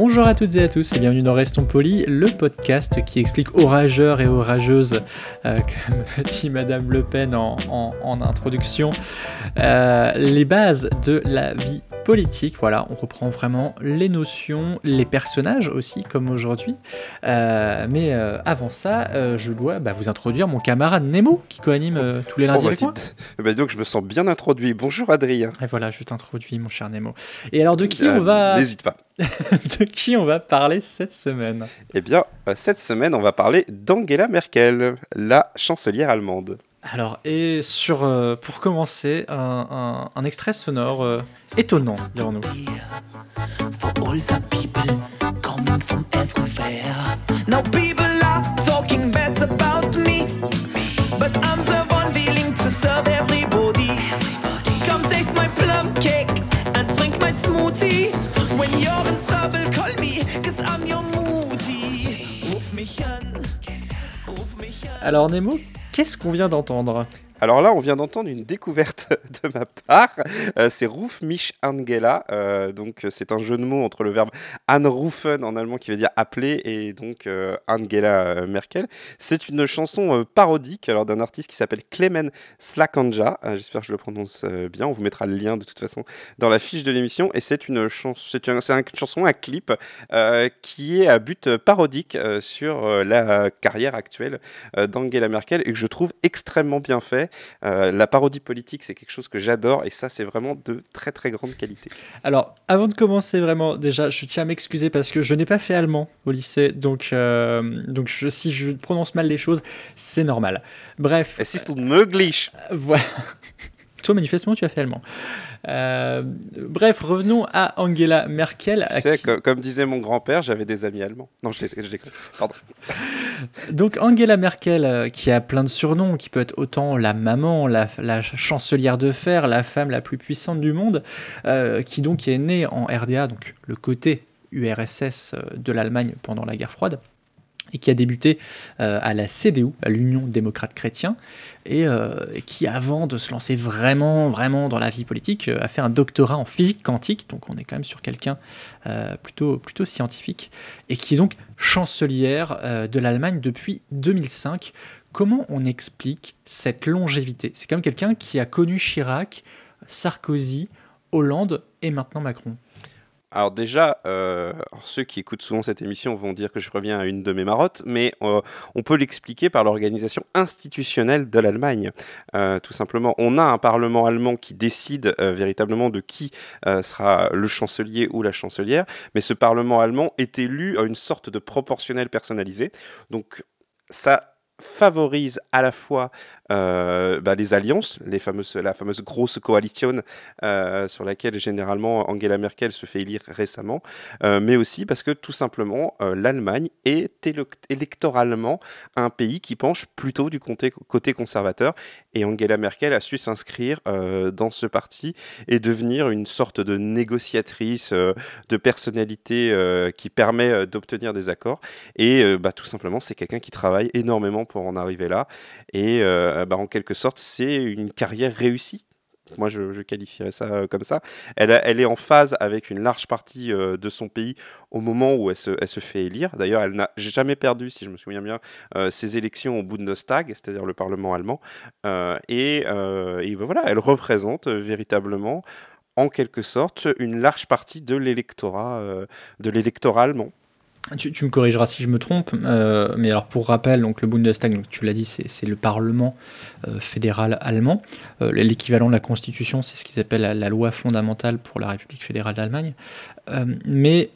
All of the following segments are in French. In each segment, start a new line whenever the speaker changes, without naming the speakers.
Bonjour à toutes et à tous et bienvenue dans Restons Polis, le podcast qui explique aux rageurs et aux rageuses, euh, comme dit Madame Le Pen en, en- en introduction, euh, les bases de la vie politique. Voilà, on reprend vraiment les notions, les personnages aussi, comme aujourd'hui. Euh, mais euh, avant ça, euh, je dois bah, vous introduire mon camarade Nemo, qui co-anime tous les lundis
Oh, bah,
avec moi.
eh ben, donc je me sens bien introduit. Bonjour Adrien.
Et voilà, je t'introduis, mon cher Nemo. Et alors, de qui on va,
N'hésite pas.
de qui on va parler cette semaine
Eh bien, euh, cette semaine, on va parler d'Angela Merkel, la chancelière allemande.
Alors, et sur, euh, pour commencer, un, un- un extrait sonore euh, étonnant, dirons-nous.
for all the people coming from everywhere. Now people
Alors, Nemo, qu'est-ce qu'on vient d'entendre?
Alors là, on vient d'entendre une découverte de ma part. Euh, c'est Ruf mich Angela. Euh, donc, euh, c'est un jeu de mots entre le verbe anrufen en allemand qui veut dire appeler et donc euh, Angela Merkel. C'est une chanson parodique alors d'un artiste qui s'appelle Clemen Slakanja. J'espère que je le prononce bien. On vous mettra le lien de toute façon dans la fiche de l'émission. Et c'est une, chanson, c'est un- c'est un- une chanson, un clip qui est à but parodique sur la carrière actuelle d'Angela Merkel et que je trouve extrêmement bien fait. Euh, la parodie politique, c'est quelque chose que j'adore et ça, c'est vraiment de très très grande qualité.
Alors, avant de commencer vraiment, déjà, je tiens à m'excuser parce que je n'ai pas fait allemand au lycée, donc, euh, donc je- si je prononce mal les choses, c'est normal. Bref,
si c'est möglich
Voilà. Toi, manifestement, tu as fait allemand. Euh, bref, revenons à Angela Merkel. à
Tu sais,
qui-
co- comme disait mon grand-père, j'avais des amis allemands. Non, je, les-. Pardon.
Donc Angela Merkel, euh, qui a plein de surnoms, qui peut être autant la maman, la, la chancelière de fer, la femme la plus puissante du monde, euh, qui donc est née en RDA, donc le côté URSS de l'Allemagne pendant la guerre froide, et qui a débuté euh, à la CDU, à l'Union démocrate chrétien, et, euh, et qui avant de se lancer vraiment, vraiment dans la vie politique, euh, a fait un doctorat en physique quantique, donc on est quand même sur quelqu'un plutôt, plutôt scientifique, et qui est donc chancelière de l'Allemagne depuis 2005. Comment on explique cette longévité? C'est quand même quelqu'un qui a connu Chirac, Sarkozy, Hollande et maintenant Macron.
Alors déjà, euh, ceux qui écoutent souvent cette émission vont dire que je reviens à une de mes marottes, mais euh, on peut l'expliquer par l'organisation institutionnelle de l'Allemagne. Euh, tout simplement, on a un parlement allemand qui décide véritablement de qui sera le chancelier ou la chancelière, mais ce parlement allemand est élu à une sorte de proportionnel personnalisé. Donc ça favorise à la fois euh, bah, les alliances, les fameuses, la fameuse grosse coalition euh, sur laquelle généralement Angela Merkel se fait élire récemment, euh, mais aussi parce que tout simplement l'Allemagne est électoralement un pays qui penche plutôt du côté, conservateur. Et Angela Merkel a su s'inscrire dans ce parti et devenir une sorte de négociatrice, de personnalité qui permet d'obtenir des accords. Et bah, tout simplement c'est quelqu'un qui travaille énormément pour en arriver là et euh, bah, en quelque sorte c'est une carrière réussie. Moi, je, qualifierais ça euh, comme ça. Elle, est en phase avec une large partie euh, de son pays au moment où elle se, fait élire. D'ailleurs, elle n'a jamais perdu, si je me souviens bien, euh, ses élections au Bundestag, c'est-à-dire le Parlement allemand. Et ben voilà, elle représente véritablement, en quelque sorte, une large partie de l'électorat, de l'électorat allemand.
Tu, tu me corrigeras si je me trompe, euh, mais alors pour rappel, donc le Bundestag, donc tu l'as dit, c'est le Parlement euh, fédéral allemand. Euh, L'équivalent de la Constitution, c'est ce qu'ils appellent la, la loi fondamentale pour la République fédérale d'Allemagne. Mais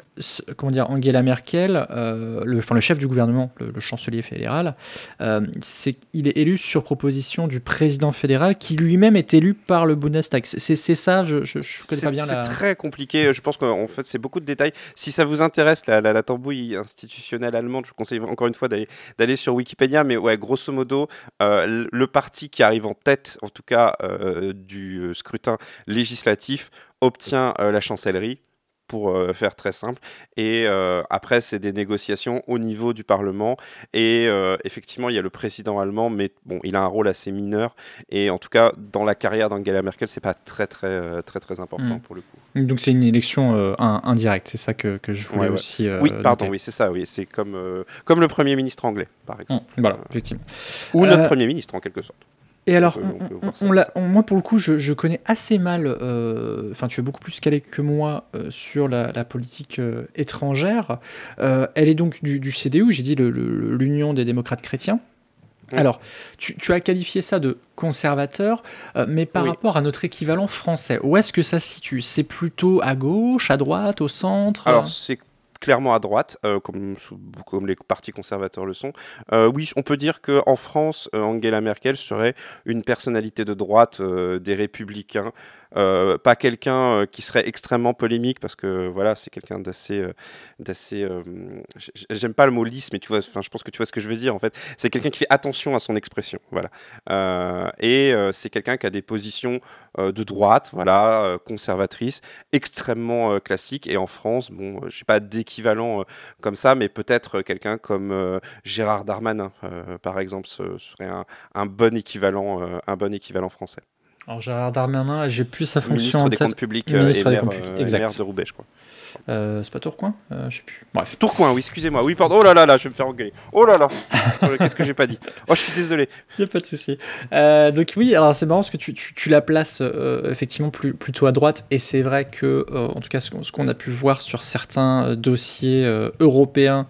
comment dire, Angela Merkel, le, enfin, le chef du gouvernement, le, le chancelier fédéral, il est élu sur proposition du président fédéral, qui lui-même est élu par le Bundestag. C'est- ça, je, je, je connais pas bien
c'est
la.
très compliqué. Je pense qu'en fait, c'est beaucoup de détails. Si ça vous intéresse, la, la, la tambouille institutionnelle allemande, je vous conseille encore une fois d'aller sur Wikipédia. Mais ouais, grosso modo, euh, le parti qui arrive en tête, en tout cas, euh, du euh, scrutin législatif, obtient la chancellerie pour euh, faire très simple. Et euh, après, c'est des négociations au niveau du Parlement. Et euh, effectivement, il y a le président allemand, mais bon, il a un rôle assez mineur. Et en tout cas, dans la carrière d'Angela Merkel, c'est pas très, très, très, très important
Mm.
pour le coup.
Donc c'est une élection euh, in- indirecte, c'est ça que, que je voulais
Ouais, ouais.
aussi. euh,
oui, pardon,
noter.
oui, c'est ça, oui. C'est comme, euh, comme le Premier ministre anglais, par exemple.
Mm, voilà, effectivement.
Ou notre Premier ministre, en quelque sorte.
Et alors, on,
peut
on-
ça
on
ça.
moi pour le coup, je, je connais assez mal, euh, enfin tu es beaucoup plus calé que moi euh, sur la, la politique euh, étrangère. Elle est donc du, du CDU, j'ai dit l'Union des démocrates chrétiens. Alors, tu, tu as qualifié ça de conservateur, mais par
Oui.
rapport à notre équivalent français, où est-ce que ça se situe? C'est plutôt à gauche, à droite, au centre?
Alors, c'est clairement à droite, euh, comme, les partis conservateurs le sont. Euh, oui, on peut dire qu'en France, euh, Angela Merkel serait une personnalité de droite des républicains. Euh, pas quelqu'un euh, qui serait extrêmement polémique parce que voilà c'est quelqu'un d'assez euh, d'assez j'aime pas le mot lisse mais tu vois enfin je pense que tu vois ce que je veux dire en fait. C'est quelqu'un qui fait attention à son expression voilà. Et c'est quelqu'un qui a des positions de droite voilà conservatrices extrêmement classiques et en France bon je sais pas d'équivalent comme ça mais peut-être quelqu'un comme Gérard Darmanin par exemple ce serait un, bon équivalent un bon équivalent français
Alors Gérard Darmanin, j'ai plus sa fonction
ministre
en
des
tête.
comptes publics euh,
Ministre
et
des
maire,
comptes publics,
euh, et
exact.
maire de Roubaix, je crois.
Euh, c'est pas Tourcoing euh, Je sais plus. Bref.
Tourcoing, oui, excusez-moi. Oui, pardon. Oh là là là, je vais me faire engueuler. Oh là là. Qu'est-ce que j'ai pas dit Oh, je suis désolé.
Il n'y a pas de souci. Euh, donc oui, alors c'est marrant parce que tu, tu- tu la places effectivement plus, plutôt à droite et c'est vrai que, en tout cas, ce qu'on ce qu'on a pu voir sur certains dossiers européens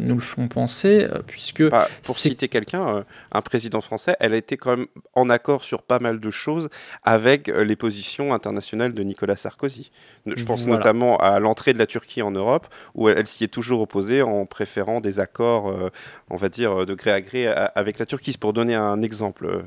nous le font penser, puisque
Bah, pour citer quelqu'un, un président français, elle a été quand même en accord sur pas mal de choses avec les positions internationales de Nicolas Sarkozy. Je pense
Voilà.
notamment à l'entrée de la Turquie en Europe, où elle, elle s'y est toujours opposée en préférant des accords, euh, on va dire, de gré à gré a- avec la Turquie. Pour donner un exemple. euh,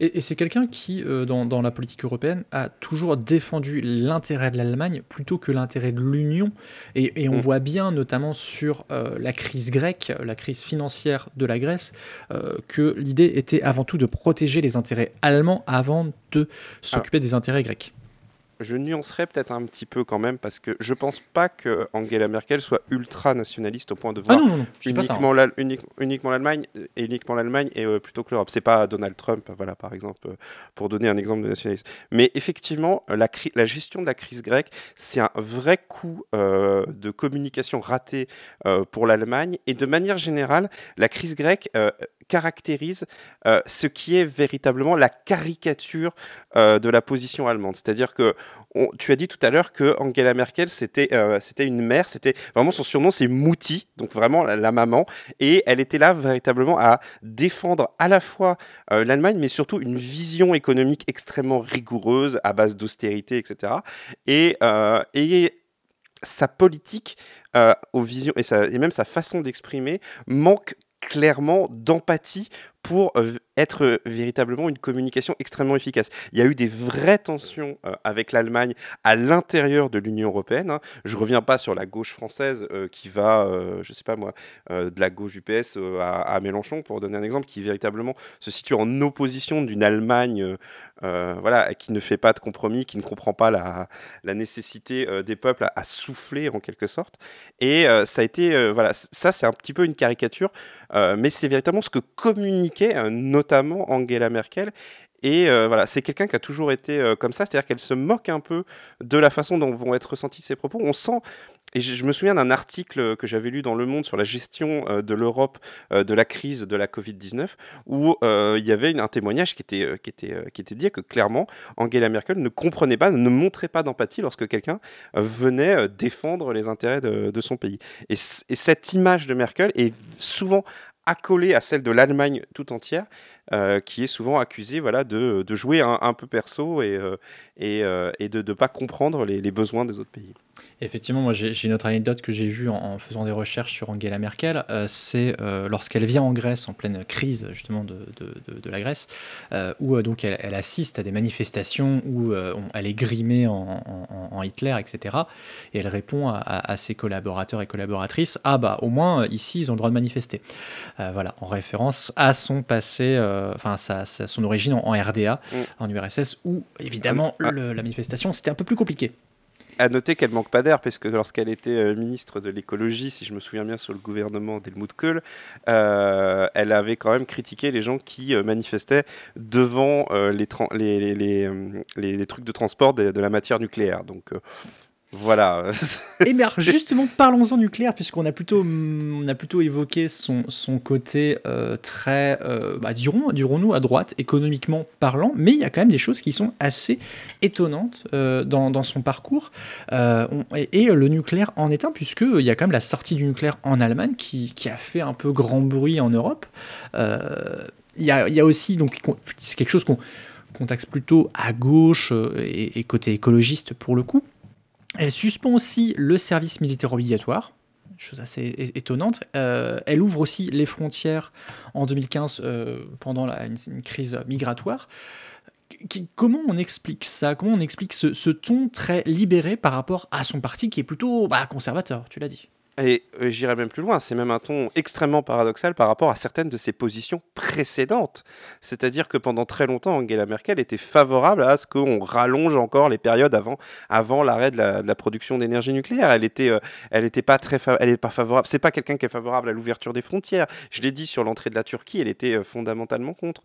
Et, et c'est quelqu'un qui, euh, dans, dans la politique européenne, a toujours défendu l'intérêt de l'Allemagne plutôt que l'intérêt de l'Union. Et, et on
Mm.
voit bien, notamment sur euh, la crise grecque, la crise financière de la Grèce, euh, que l'idée était avant tout de protéger les intérêts allemands avant de s'occuper des intérêts grecs.
Je nuancerais peut-être un petit peu quand même parce que je pense pas que Angela Merkel soit ultra nationaliste au point de
Ah
voir
non, non, hein.
uniquement la- unique- uniquement l'Allemagne et uniquement l'Allemagne et euh, plutôt que l'Europe. C'est pas Donald Trump, voilà par exemple, euh, pour donner un exemple de nationalisme. Mais effectivement, euh, la, cri- la gestion de la crise grecque, c'est un vrai coup euh, de communication raté pour l'Allemagne et de manière générale, la crise grecque caractérise euh, ce qui est véritablement la caricature euh, de la position allemande. C'est-à-dire que tu as dit tout à l'heure que Angela Merkel c'était euh, c'était une mère, c'était vraiment son surnom c'est Mouti, donc vraiment la, maman, et elle était là véritablement à défendre à la fois l'Allemagne, mais surtout une vision économique extrêmement rigoureuse à base d'austérité, etc. Et, sa politique euh, aux et même sa façon d'exprimer manque clairement d'empathie pour euh, être euh, véritablement une communication extrêmement efficace. Il y a eu des vraies tensions euh, avec l'Allemagne à l'intérieur de l'Union européenne. hein. Je reviens pas sur la gauche française qui va, je sais pas moi, de la gauche du PS à, Mélenchon, pour donner un exemple, qui véritablement se situe en opposition d'une Allemagne voilà, qui ne fait pas de compromis, qui ne comprend pas la, nécessité euh, des peuples à, souffler en quelque sorte. Et euh, ça a été, euh, voilà, ça c'est un petit peu une caricature, euh, mais c'est véritablement ce que communiquait euh, notamment Angela Merkel. Et euh, voilà, c'est quelqu'un qui a toujours été euh, comme ça, c'est-à-dire qu'elle se moque un peu de la façon dont vont être ressentis ses propos. On sent et je, me souviens d'un article que j'avais lu dans Le Monde sur la gestion euh, de l'Europe euh, de la crise de la Covid-19, où euh, il y avait un témoignage qui était, qui, était, qui était que clairement, Angela Merkel ne comprenait pas, ne montrait pas d'empathie lorsque quelqu'un venait défendre les intérêts de, son pays. Et cette image de Merkel est souvent accolée à celle de l'Allemagne tout entière, euh, qui est souvent accusée voilà, de, de jouer un, un peu perso et, euh, et, euh, et de ne pas comprendre les, besoins des autres pays.
Effectivement, moi j'ai une autre anecdote que j'ai vue en, faisant des recherches sur Angela Merkel. c'est lorsqu'elle vient en Grèce en pleine crise justement de, de- la Grèce, où donc elle, assiste à des manifestations où elle est grimée en, en- Hitler, etc. Et elle répond à, à- ses collaborateurs et collaboratrices Ah bah au moins ici ils ont le droit de manifester. Voilà, en référence à son passé, enfin sa- sa- son origine en, en RDA,
Mm.
en URSS, où évidemment
Ah.
le- la manifestation c'était un peu plus compliqué.
À noter qu'elle manque pas d'air, parce que lorsqu'elle était euh, ministre de l'écologie, si je me souviens bien, sur le gouvernement d'Helmut Kohl, euh, elle avait quand même critiqué les gens qui euh, manifestaient devant euh, les, euh, trucs de transport de, de la matière nucléaire. Donc euh, voilà.
Et bien justement, parlons-en nucléaire, puisqu'on a plutôt, mm, a plutôt évoqué son, son côté euh, très, euh, bah, dirons, dirons-nous, à droite, économiquement parlant, mais il y a quand même des choses qui sont assez étonnantes euh, dans, dans son parcours. Euh, et, le nucléaire en est un, puisqu'il y a quand même la sortie du nucléaire en Allemagne qui, qui a fait un peu grand bruit en Europe. Il y, a, il y a aussi, donc, c'est quelque chose qu'on taxe plutôt à gauche et côté écologiste pour le coup. Elle suspend aussi le service militaire obligatoire, chose assez étonnante. Euh, elle ouvre aussi les frontières en 2015 euh, pendant une, crise migratoire. Comment on explique ça? Comment on explique ce, ce ton très libéré par rapport à son parti qui est plutôt bah, conservateur, tu l'as dit?
Et euh, j'irais même plus loin, c'est même un ton extrêmement paradoxal par rapport à certaines de ses positions précédentes. C'est-à-dire que pendant très longtemps, Angela Merkel était favorable à ce qu'on rallonge encore les périodes avant, avant l'arrêt de la, production d'énergie nucléaire. Elle était, euh, elle était pas très, elle est pas favorable. C'est pas quelqu'un qui est favorable à l'ouverture des frontières. Je l'ai dit sur l'entrée de la Turquie, elle était euh, fondamentalement contre.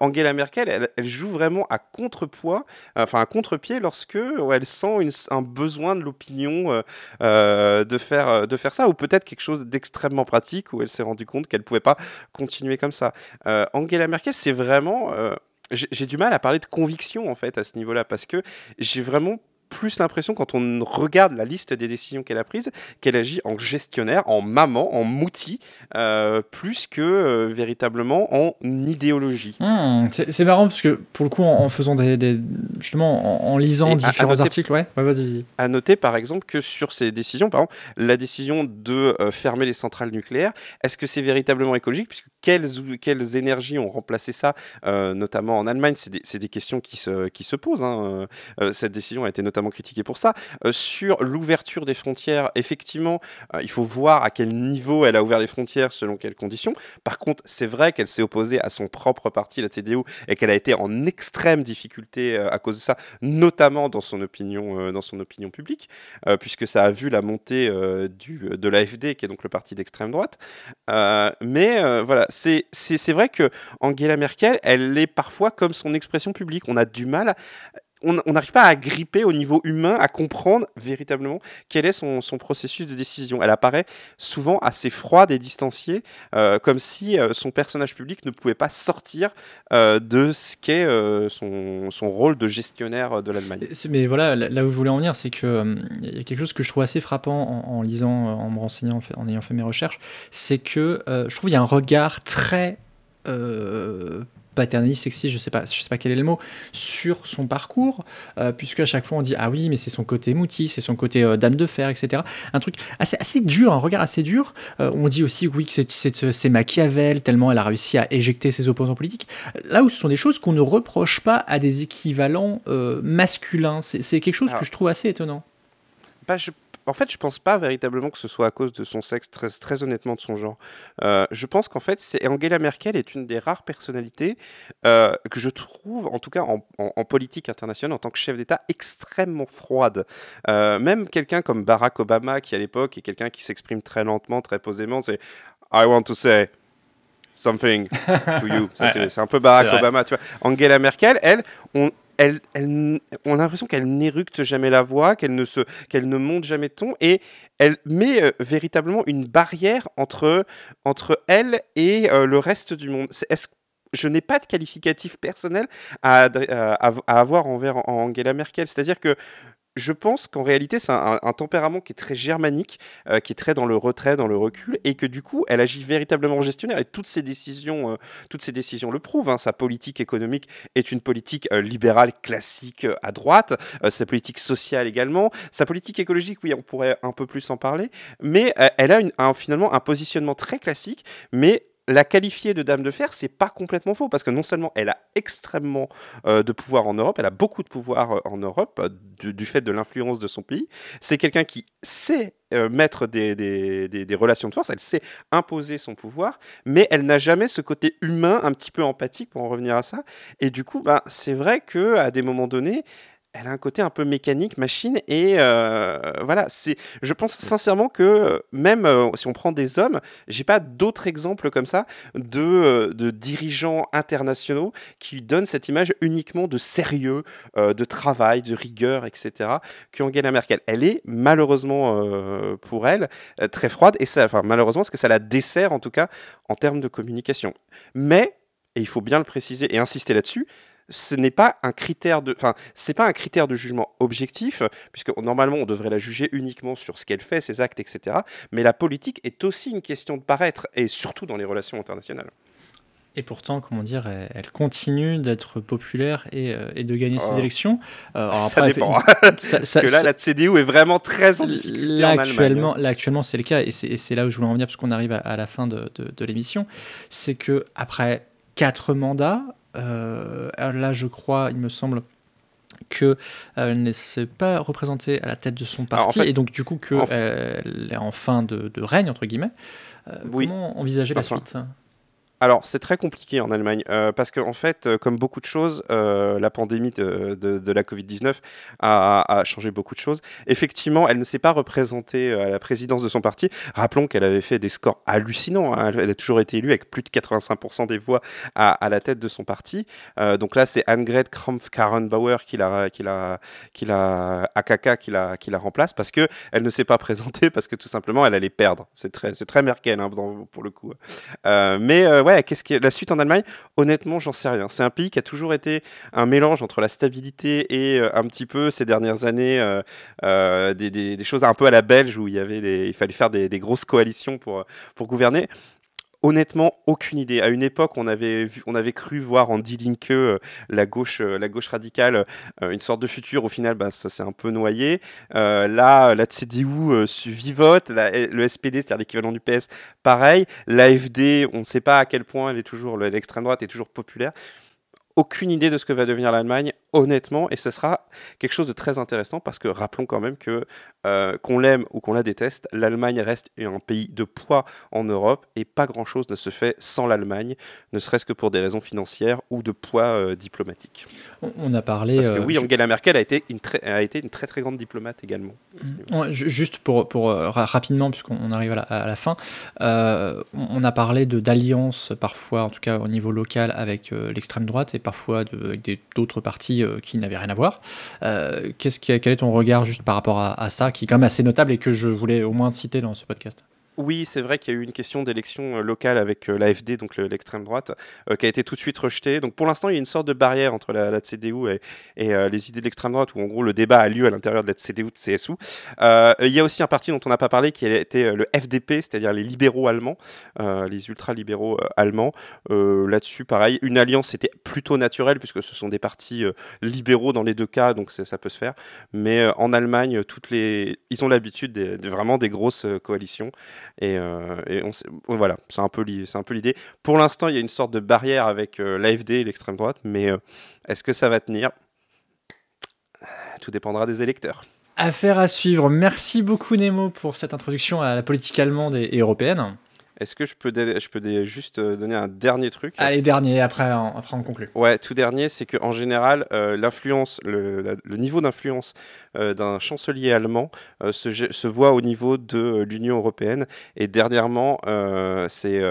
Angela Merkel, elle, joue vraiment à contrepoids, enfin à contre-pied lorsque elle sent un besoin de l'opinion de faire de faire ça ou peut-être quelque chose d'extrêmement pratique où elle s'est rendue compte qu'elle pouvait pas continuer comme ça. Euh, Angela Merkel, c'est vraiment euh, j'ai j'ai du mal à parler de conviction en fait à ce niveau-là parce que j'ai vraiment plus l'impression quand on regarde la liste des décisions qu'elle a prises qu'elle agit en gestionnaire, en maman, en mouti, euh, plus que euh, véritablement en idéologie.
Hmm, c'est marrant parce que pour le coup, en, en faisant des, des- justement, en, en lisant
Et à- à
différents
noter-
articles, ouais, ouais vas-y, vas-y.
À noter par exemple que sur ces décisions, par exemple, la décision de euh, fermer les centrales nucléaires, est-ce que c'est véritablement écologique? Puisque quelles, quelles énergies ont remplacé ça, notamment en Allemagne? C'est des, des questions qui se, qui se posent. hein. Cette décision a été notamment critiquée pour ça. Euh, sur l'ouverture des frontières, effectivement, euh, il faut voir à quel niveau elle a ouvert les frontières, selon quelles conditions. Par contre, c'est vrai qu'elle s'est opposée à son propre parti, la CDU, et qu'elle a été en extrême difficulté euh, à cause de ça, notamment dans son opinion, dans son opinion publique, puisque ça a vu la montée du, de l'AFD, qui est donc le parti d'extrême droite. Mais voilà, c'est vrai que Angela Merkel, elle est parfois comme son expression publique. On a du mal. On n'arrive pas à gripper au niveau humain, à comprendre véritablement quel est son, processus de décision. Elle apparaît souvent assez froide et distanciée, euh, comme si euh, son personnage public ne pouvait pas sortir euh, de ce qu'est son, rôle de gestionnaire de l'Allemagne.
Mais voilà, là où je voulais en venir, c'est que il y a quelque chose que je trouve assez frappant en, lisant, en me renseignant, en, ayant fait mes recherches, c'est que je trouve qu'il y a un regard très paternaliste, sexiste, je sais pas, je sais pas quel est le mot, sur son parcours, euh, puisque à chaque fois on dit ah oui, mais c'est son côté mouti, c'est son côté euh, dame de fer, etc. Un truc assez, assez dur, un regard assez dur. Euh, on dit aussi oui que c'est- Machiavel tellement elle a réussi à éjecter ses opposants politiques. Là où ce sont des choses qu'on ne reproche pas à des équivalents masculins, c'est c'est quelque chose
Alors-
que je trouve assez étonnant.
Bah, je- en fait, je pense pas véritablement que ce soit à cause de son sexe, très, très honnêtement de son genre. Euh, je pense qu'en fait, c'est Angela Merkel est une des rares personnalités euh, que je trouve, en tout cas en, en- en politique internationale, en tant que chef d'État, extrêmement froide. Euh, même quelqu'un comme Barack Obama, qui à l'époque est quelqu'un qui s'exprime très lentement, très posément, c'est I want to say something to you. C'est- un peu Barack. Obama, tu vois. Angela Merkel, elle, on, on a l'impression qu'elle n'éructe jamais la voix, qu'elle ne, se, qu'elle ne monte jamais de ton, et elle met euh, véritablement une barrière entre, entre elle et euh, le reste du monde. Est-ce je n'ai pas de qualificatif personnel à, adr- à- à avoir envers Angela Merkel. C'est-à-dire que je pense qu'en réalité, c'est un, tempérament qui est très germanique, euh, qui est très dans le retrait, dans le recul, et que du coup, elle agit véritablement en gestionnaire. Et toutes ses décisions, euh, toutes ces décisions le prouvent. hein. Sa politique économique est une politique euh, libérale classique à droite. sa politique sociale également. Sa politique écologique, oui, on pourrait un peu plus en parler. Mais elle a finalement un positionnement très classique, mais la qualifier de dame de fer, c'est pas complètement faux parce que non seulement elle a extrêmement euh, de pouvoir en Europe, elle a beaucoup de pouvoir euh, en Europe euh, du, fait de l'influence de son pays. C'est quelqu'un qui sait mettre des relations de force, elle sait imposer son pouvoir, mais elle n'a jamais ce côté humain, un petit peu empathique pour en revenir à ça. Et du coup, ben, c'est vrai que à des moments donnés, elle a un côté un peu mécanique, machine, et euh, voilà. C'est, je pense sincèrement que euh, même euh, si on prend des hommes, j'ai pas d'autres exemples comme ça de, euh, de dirigeants internationaux qui donnent cette image uniquement de sérieux, de travail, de rigueur, etc. qu'Angela Merkel. Elle est malheureusement pour elle très froide, et ça, enfin malheureusement, parce que ça la dessert en tout cas en termes de communication. Mais, et il faut bien le préciser et insister là-dessus, ce n'est pas un critère de, enfin, c'est pas un critère de jugement objectif, puisque normalement on devrait la juger uniquement sur ce qu'elle fait, ses actes, etc. Mais la politique est aussi une question de paraître, et surtout dans les relations internationales.
Et pourtant, comment dire, elle, continue d'être populaire et, euh, et de gagner ses
Oh.
élections. Euh, alors
ça
après,
dépend.
ça- ça-
Parce que là,
ça-
la CDU est vraiment très en difficulté
Là
en Allemagne.
actuellement, là, actuellement, c'est le cas, et c'est là où je voulais en venir, parce qu'on arrive à, à la fin de, de- de l'émission. C'est que après quatre mandats, là, je crois, il me semble que euh, ne s'est pas représentée à la tête de son
en
parti,
fait-
et donc du coup
en-
qu'elle est en fin de, de règne entre guillemets. Euh,
Oui.
Comment envisager la suite?
Alors, c'est très compliqué en Allemagne euh, parce qu'en en fait, euh, comme beaucoup de choses, euh, la pandémie de, la Covid-19 a, changé beaucoup de choses. Effectivement, elle ne s'est pas représentée à la présidence de son parti. Rappelons qu'elle avait fait des scores hallucinants. hein. Elle, a toujours été élue avec plus de 85% des voix à, la tête de son parti. Donc là, c'est Annegret Kramp-Karrenbauer qui la, qui la, qui la, qui la, remplace parce que elle ne s'est pas présentée parce que tout simplement, elle allait perdre. C'est très, très Merkel hein, pour le coup. Euh, mais euh, qu'est-ce qui est la suite en Allemagne? Honnêtement, j'en sais rien. C'est un pays qui a toujours été un mélange entre la stabilité et euh, un petit peu ces dernières années euh, euh, des, choses un peu à la belge où il y avait il fallait faire des, des grosses coalitions pour pour gouverner. Honnêtement, aucune idée. À une époque, on avait, on avait cru voir en Die Linke, euh, la gauche, euh, la gauche radicale, euh, une sorte de futur. Au final, bah, ça s'est un peu noyé. Là, la CDU vivote, le SPD, c'est-à-dire l'équivalent du PS, pareil. L'AFD, on ne sait pas à quel point elle est toujours, l'extrême droite est toujours populaire. Aucune idée de ce que va devenir l'Allemagne, honnêtement, et ce sera quelque chose de très intéressant parce que rappelons quand même que euh, qu'on l'aime ou qu'on la déteste, l'Allemagne reste un pays de poids en Europe et pas grand-chose ne se fait sans l'Allemagne, ne serait-ce que pour des raisons financières ou de poids euh, diplomatique.
on, on a parlé.
Parce que
euh,
oui, Angela Merkel a été une très, a été une très très grande diplomate également.
ju- Juste pour, pour ra- rapidement, puisqu'on on arrive à la, à la fin, euh, on a parlé d'alliances parfois, en tout cas au niveau local, avec l'extrême droite et parfois de- avec d'autres partis euh, qui n'avaient rien à voir. Euh, qu'est-ce qui, quel est ton regard juste par rapport à ça, qui est quand même assez notable et que je voulais au moins citer dans ce podcast?
Oui, c'est vrai qu'il y a eu une question d'élection euh, locale avec euh, l'AFD, donc le- l'extrême droite, euh, qui a été tout de suite rejetée. Donc pour l'instant, il y a une sorte de barrière entre la, CDU et, les idées de l'extrême droite, où en gros le débat a lieu à l'intérieur de la CDU de CSU. Il y a aussi un parti dont on n'a pas parlé, qui euh, le FDP, c'est-à-dire les libéraux allemands, les ultra-libéraux allemands. Là-dessus, pareil, une alliance était plutôt naturelle, puisque ce sont des partis libéraux dans les deux cas, donc ça peut se faire. Mais en Allemagne, toutes les... ils ont l'habitude vraiment des grosses coalitions. Et, euh, voilà, c'est un peu l'idée. Pour l'instant, il y a une sorte de barrière avec euh, l'AFD et l'extrême droite, mais euh, est-ce que ça va tenir? Tout dépendra des électeurs.
Affaire à suivre. Merci beaucoup Nemo pour cette introduction à la politique allemande et européenne.
Est-ce que je peux, je peux juste euh, donner un dernier truc?
Allez, dernier, après, on- après on conclut.
Ouais, tout dernier, c'est qu'en général, euh, l'influence, le, niveau d'influence euh, d'un chancelier allemand euh, se, se voit au niveau de l'Union européenne. Et dernièrement, c'est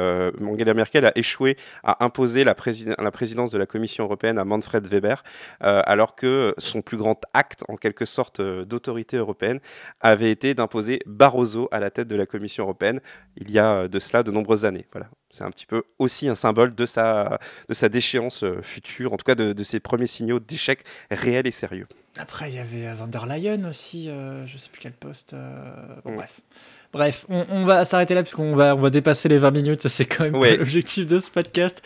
Angela Merkel a échoué à imposer la, la présidence de la Commission européenne à Manfred Weber, alors que son plus grand acte, en quelque sorte, d'autorité européenne, avait été d'imposer Barroso à la tête de la Commission européenne il y a de cela de nombreuses années. Voilà. C'est un petit peu aussi un symbole de sa, de sa déchéance euh, future, en tout cas de, de ses premiers signaux d'échec réels et sérieux.
Après, il y avait euh, Van der Leyen aussi, euh, je sais plus quel poste. euh, bon, bref. Bref, on, on va s'arrêter là puisqu'on va, on va dépasser les 20 minutes. C'est quand même
Ouais.
l'objectif de ce podcast.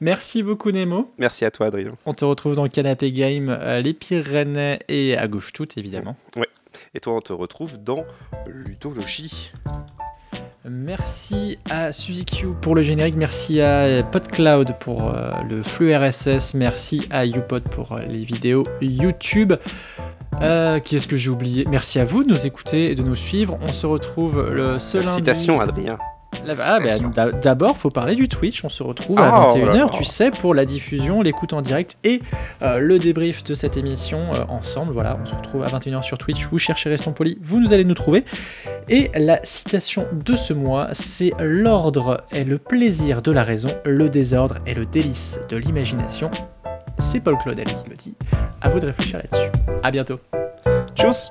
Merci beaucoup, Nemo.
Merci à toi, Adrien.
On te retrouve dans Canapé Game, euh, les Pyrénées et à gauche toute, évidemment.
Et toi, on te retrouve dans Ludologie.
Merci à Suzy Q pour le générique, merci à PodCloud pour euh, le flux RSS, merci à YouPod pour euh, les vidéos YouTube. Euh, qui est-ce que j'ai oublié? Merci à vous de nous écouter et de nous suivre. On se retrouve le lundi.
Citation, Adrien.
Ah, bah, D'abord, faut parler du Twitch. On se retrouve
Ah,
à
oh là
21h,
là.
tu sais, pour la diffusion, l'écoute en direct et euh, le débrief de cette émission euh, ensemble. Voilà, on se retrouve à 21h sur Twitch. Vous cherchez Restons Polis, vous nous allez nous trouver. Et la citation de ce mois, c'est L'ordre est le plaisir de la raison, le désordre est le délice de l'imagination. C'est Paul Claudel qui le dit. À vous de réfléchir là-dessus. À bientôt.
Tchuss